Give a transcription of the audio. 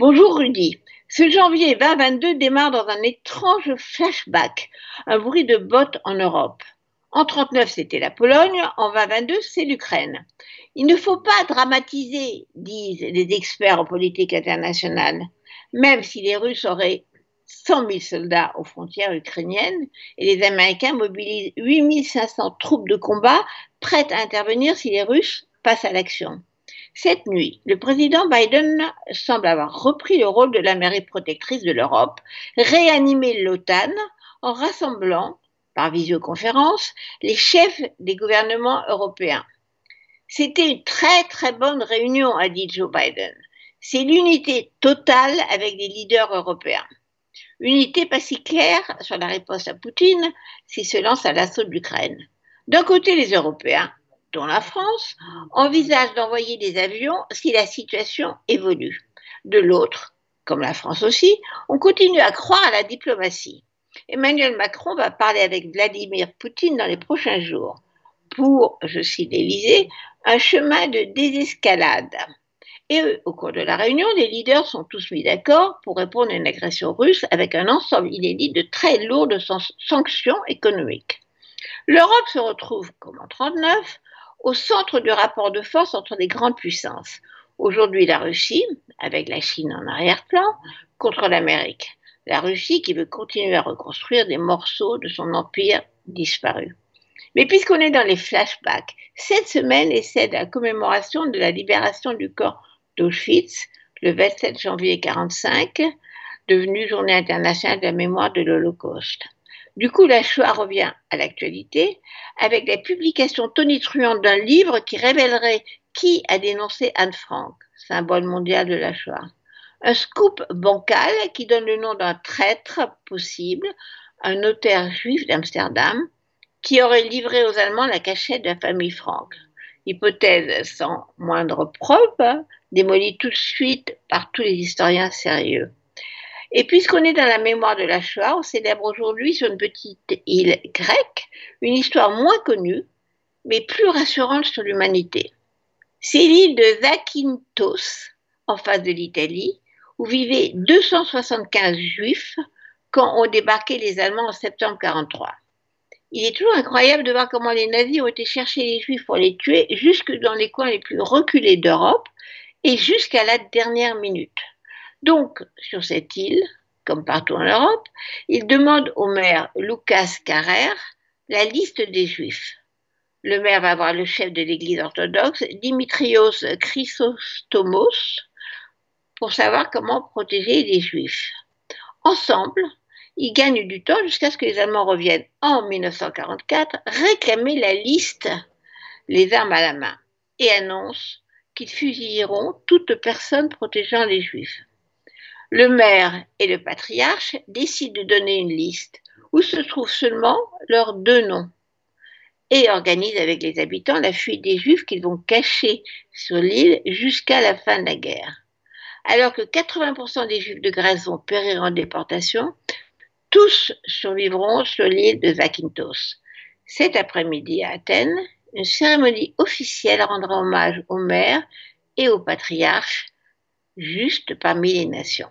Bonjour Rudy. Ce janvier 2022 démarre dans un étrange flashback, un bruit de bottes en Europe. En 39, c'était la Pologne, en 2022, c'est l'Ukraine. Il ne faut pas dramatiser, disent les experts en politique internationale, même si les Russes auraient 100 000 soldats aux frontières ukrainiennes et les Américains mobilisent 8 500 troupes de combat prêtes à intervenir si les Russes passent à l'action. Cette nuit, le président Biden semble avoir repris le rôle de la mairie protectrice de l'Europe, réanimé l'OTAN en rassemblant, par visioconférence, les chefs des gouvernements européens. C'était une très très bonne réunion, a dit Joe Biden. C'est l'unité totale avec les leaders européens. Unité pas si claire sur la réponse à Poutine s'il se lance à l'assaut de l'Ukraine. D'un côté, les Européens, dont la France, envisage d'envoyer des avions si la situation évolue. De l'autre, comme la France aussi, on continue à croire à la diplomatie. Emmanuel Macron va parler avec Vladimir Poutine dans les prochains jours pour, je cite l'Élysée, un chemin de désescalade. Et au cours de la réunion, les leaders sont tous mis d'accord pour répondre à une agression russe avec un ensemble inédit de très lourdes sanctions économiques. L'Europe se retrouve, comme en 1939, au centre du rapport de force entre les grandes puissances. Aujourd'hui, la Russie, avec la Chine en arrière-plan, contre l'Amérique. La Russie qui veut continuer à reconstruire des morceaux de son empire disparu. Mais puisqu'on est dans les flashbacks, cette semaine est celle de la commémoration de la libération du corps d'Auschwitz, le 27 janvier 1945, devenue journée internationale de la mémoire de l'Holocauste. Du coup, la Shoah revient à l'actualité avec la publication tonitruante d'un livre qui révélerait qui a dénoncé Anne Frank, symbole mondial de la Shoah. Un scoop bancal qui donne le nom d'un traître possible, un notaire juif d'Amsterdam, qui aurait livré aux Allemands la cachette de la famille Frank. Hypothèse sans moindre preuve, démolie tout de suite par tous les historiens sérieux. Et puisqu'on est dans la mémoire de la Shoah, on célèbre aujourd'hui sur une petite île grecque une histoire moins connue, mais plus rassurante sur l'humanité. C'est l'île de Zakynthos, en face de l'Italie, où vivaient 275 juifs quand ont débarqué les Allemands en septembre 1943. Il est toujours incroyable de voir comment les nazis ont été chercher les juifs pour les tuer jusque dans les coins les plus reculés d'Europe et jusqu'à la dernière minute. Donc, sur cette île, comme partout en Europe, il demande au maire Lucas Carrer la liste des Juifs. Le maire va voir le chef de l'Église orthodoxe, Dimitrios Chrysostomos, pour savoir comment protéger les Juifs. Ensemble, ils gagnent du temps jusqu'à ce que les Allemands reviennent en 1944 réclamer la liste, les armes à la main, et annoncent qu'ils fusilleront toute personne protégeant les Juifs. Le maire et le patriarche décident de donner une liste où se trouvent seulement leurs deux noms et organisent avec les habitants la fuite des Juifs qu'ils vont cacher sur l'île jusqu'à la fin de la guerre. Alors que 80% des Juifs de Grèce vont périr en déportation, tous survivront sur l'île de Zakynthos. Cet après-midi à Athènes, une cérémonie officielle rendra hommage au maire et au patriarche juste parmi les nations.